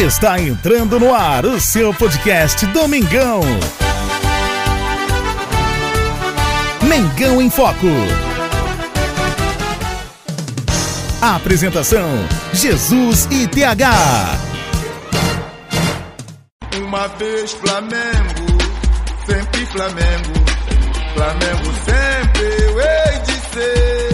Está entrando no ar o seu podcast Domingão. Mengão em Foco. Apresentação: Jesus e TH. Uma vez Flamengo, sempre Flamengo. Flamengo sempre eu hei de ser.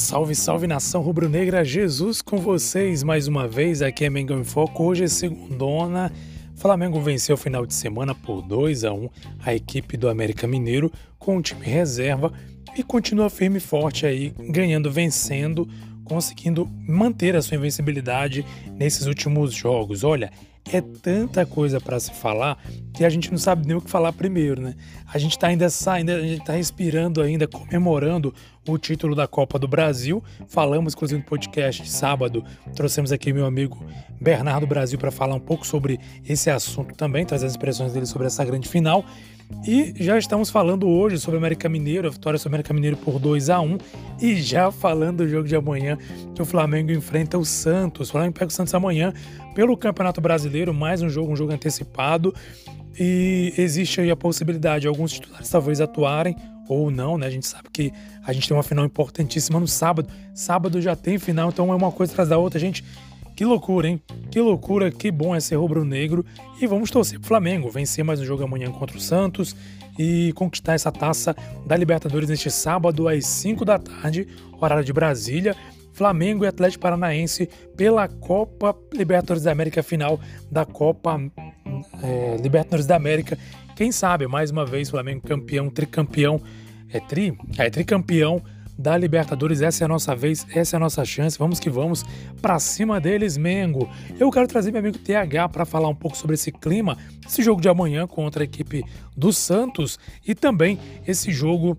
Salve, salve nação rubro-negra, Jesus com vocês mais uma vez. Aqui é Mengão em Foco. Hoje é segundona. Flamengo venceu o final de semana por 2 a 1 a equipe do América Mineiro com o time reserva e continua firme e forte aí, ganhando, vencendo, conseguindo manter a sua invencibilidade nesses últimos jogos. Olha, é tanta coisa para se falar que a gente não sabe nem o que falar primeiro, né? A gente está ainda saindo, a gente está respirando ainda, comemorando o título da Copa do Brasil. Falamos, inclusive, no podcast sábado, trouxemos aqui meu amigo Bernardo Brasil para falar um pouco sobre esse assunto também, trazer as expressões dele sobre essa grande final. E já estamos falando hoje sobre o América Mineiro, a vitória sobre o América Mineiro por 2 a 1 e já falando do jogo de amanhã, que o Flamengo enfrenta o Santos. O Flamengo pega o Santos amanhã pelo Campeonato Brasileiro, mais um jogo, um jogo antecipado. E existe aí a possibilidade de alguns titulares talvez atuarem ou não, né? A gente sabe que a gente tem uma final importantíssima no sábado. Sábado já tem final, então é uma coisa atrás da outra, gente. Que loucura, hein? Que loucura, que bom é ser rubro-negro. E vamos torcer pro Flamengo, vencer mais um jogo amanhã contra o Santos e conquistar essa taça da Libertadores neste sábado às 5 da tarde, horário de Brasília. Flamengo e Atlético Paranaense pela Copa Libertadores da América final da Copa é, Libertadores da América. Quem sabe, mais uma vez, Flamengo campeão, tricampeão, é tri? É tricampeão da Libertadores. Essa é a nossa vez, essa é a nossa chance. Vamos que vamos para cima deles, Mengo. Eu quero trazer meu amigo TH para falar um pouco sobre esse clima, esse jogo de amanhã contra a equipe do Santos e também esse jogo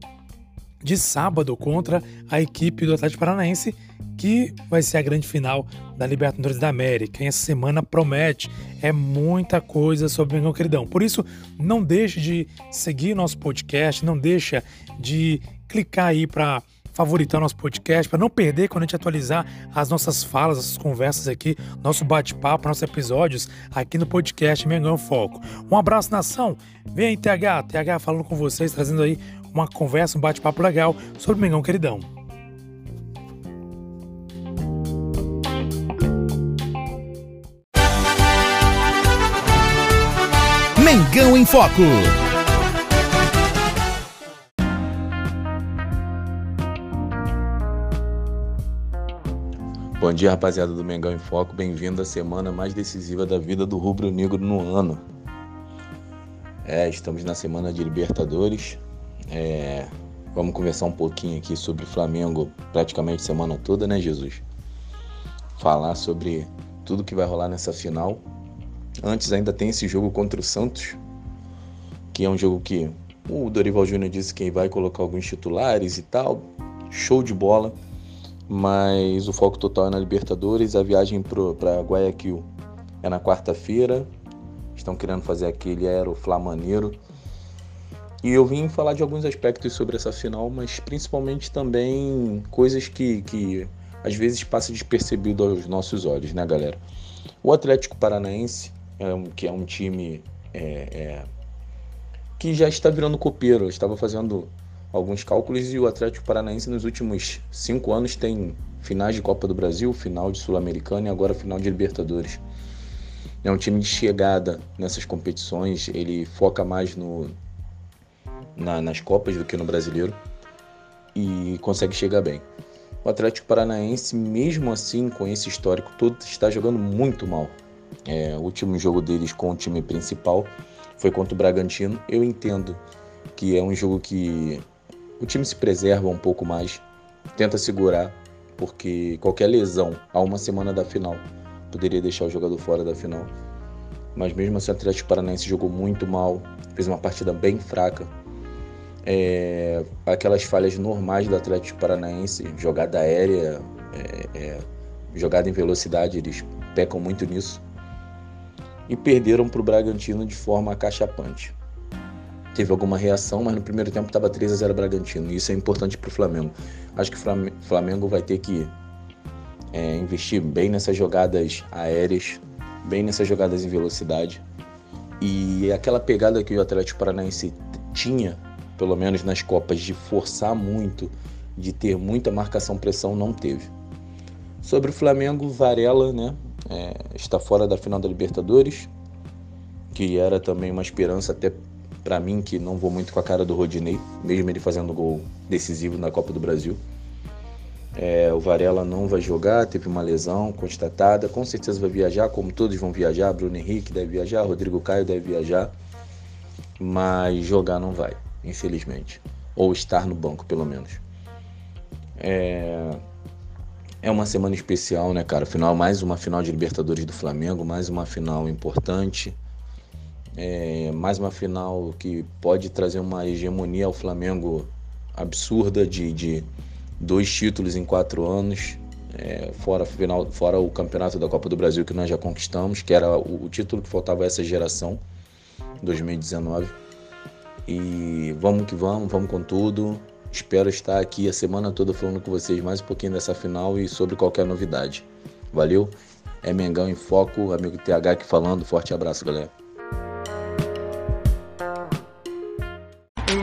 de sábado contra a equipe do Atlético Paranaense, que vai ser a grande final da Libertadores da América. E essa semana promete, é muita coisa sobre o Mengão Queridão. Por isso, não deixe de seguir nosso podcast, não deixa de clicar aí para favoritar nosso podcast, para não perder quando a gente atualizar as nossas falas, as conversas aqui, nosso bate-papo, nossos episódios aqui no podcast Mengão Foco. Um abraço, nação. Vem aí, TH, TH falando com vocês, trazendo aí uma conversa, um bate-papo legal sobre o Mengão Queridão. Mengão em Foco. Bom dia, rapaziada do Mengão em Foco. Bem-vindo à semana mais decisiva da vida do rubro-negro no ano. É, estamos na semana de Libertadores. É, vamos conversar um pouquinho aqui sobre Flamengo praticamente semana toda, né, Jesus? Falar sobre tudo que vai rolar nessa final. Antes ainda tem esse jogo contra o Santos, que é um jogo que o Dorival Júnior disse que vai colocar alguns titulares e tal. Show de bola mas o foco total é na Libertadores. A viagem para Guayaquil é na quarta-feira. Estão querendo fazer aquele aeroflamaneiro. E eu vim falar de alguns aspectos sobre essa final, mas principalmente também coisas que, que às vezes passa despercebido aos nossos olhos, né, galera? O Atlético Paranaense, é um, que é um time é, é, que já está virando copeiro, estava fazendo alguns cálculos e o Atlético Paranaense nos últimos cinco anos tem finais de Copa do Brasil, final de Sul-Americana e agora final de Libertadores. É um time de chegada nessas competições, ele foca mais no, na, nas Copas do que no Brasileiro e consegue chegar bem. O Atlético Paranaense, mesmo assim, com esse histórico todo, está jogando muito mal. É, o último jogo deles com o time principal foi contra o Bragantino. Eu entendo que é um jogo que o time se preserva um pouco mais, tenta segurar, porque qualquer lesão a uma semana da final poderia deixar o jogador fora da final. Mas mesmo assim o Atlético Paranaense jogou muito mal, fez uma partida bem fraca. É, aquelas falhas normais do Atlético Paranaense, jogada aérea, é, é, jogada em velocidade, eles pecam muito nisso. E perderam para o Bragantino de forma acachapante. Teve alguma reação, mas no primeiro tempo estava 3 a 0 Bragantino. E isso é importante para o Flamengo. Acho que o Flamengo vai ter que é, investir bem nessas jogadas aéreas, bem nessas jogadas em velocidade. E aquela pegada que o Atlético Paranaense tinha, pelo menos nas Copas, de forçar muito, de ter muita marcação-pressão, não teve. Sobre o Flamengo, Varela né, é, está fora da final da Libertadores, que era também uma esperança até para mim, que não vou muito com a cara do Rodinei, mesmo ele fazendo gol decisivo na Copa do Brasil. É, o Varela não vai jogar, teve uma lesão constatada, com certeza vai viajar, como todos vão viajar. Bruno Henrique deve viajar, Rodrigo Caio deve viajar, mas jogar não vai, infelizmente. Ou estar no banco, pelo menos. É, é uma semana especial, né, cara? Final, mais uma final de Libertadores do Flamengo, mais uma final importante. É, mais uma final que pode trazer uma hegemonia ao Flamengo absurda de, de dois títulos em quatro anos, é, fora, final, fora o campeonato da Copa do Brasil que nós já conquistamos, que era o, o título que faltava a essa geração, 2019. E vamos que vamos, vamos com tudo. Espero estar aqui a semana toda falando com vocês mais um pouquinho dessa final e sobre qualquer novidade. Valeu? É Mengão em Foco, amigo TH aqui falando. Forte abraço, galera.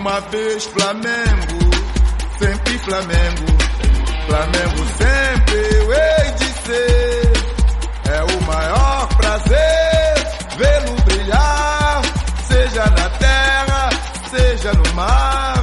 Uma vez Flamengo sempre Flamengo. Flamengo sempre eu hei de ser. É o maior prazer vê-lo brilhar, seja na terra, seja no mar,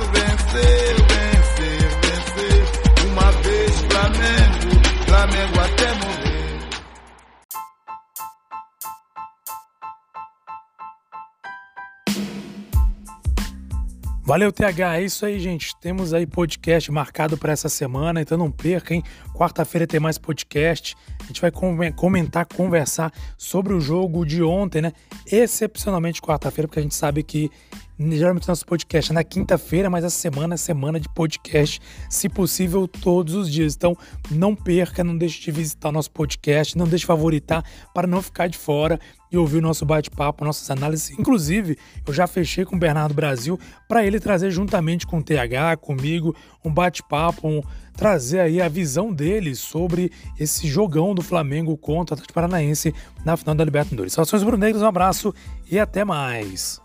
Valeu, TH. É isso aí, gente. Temos aí podcast marcado para essa semana, então não perca, hein? Quarta-feira tem mais podcast. A gente vai comentar, conversar sobre o jogo de ontem, né? Excepcionalmente quarta-feira, porque a gente sabe que geralmente nosso podcast é na quinta-feira, mas essa semana é semana de podcast, se possível, todos os dias. Então, não perca, não deixe de visitar o nosso podcast, não deixe de favoritar para não ficar de fora e ouvir o nosso bate-papo, nossas análises. Inclusive, eu já fechei com o Bernardo Brasil para ele trazer juntamente com o TH, comigo, um bate-papo, um, trazer aí a visão dele sobre esse jogão do Flamengo contra o Atlético Paranaense na final da Libertadores. Saudações Brunegros, um abraço e até mais.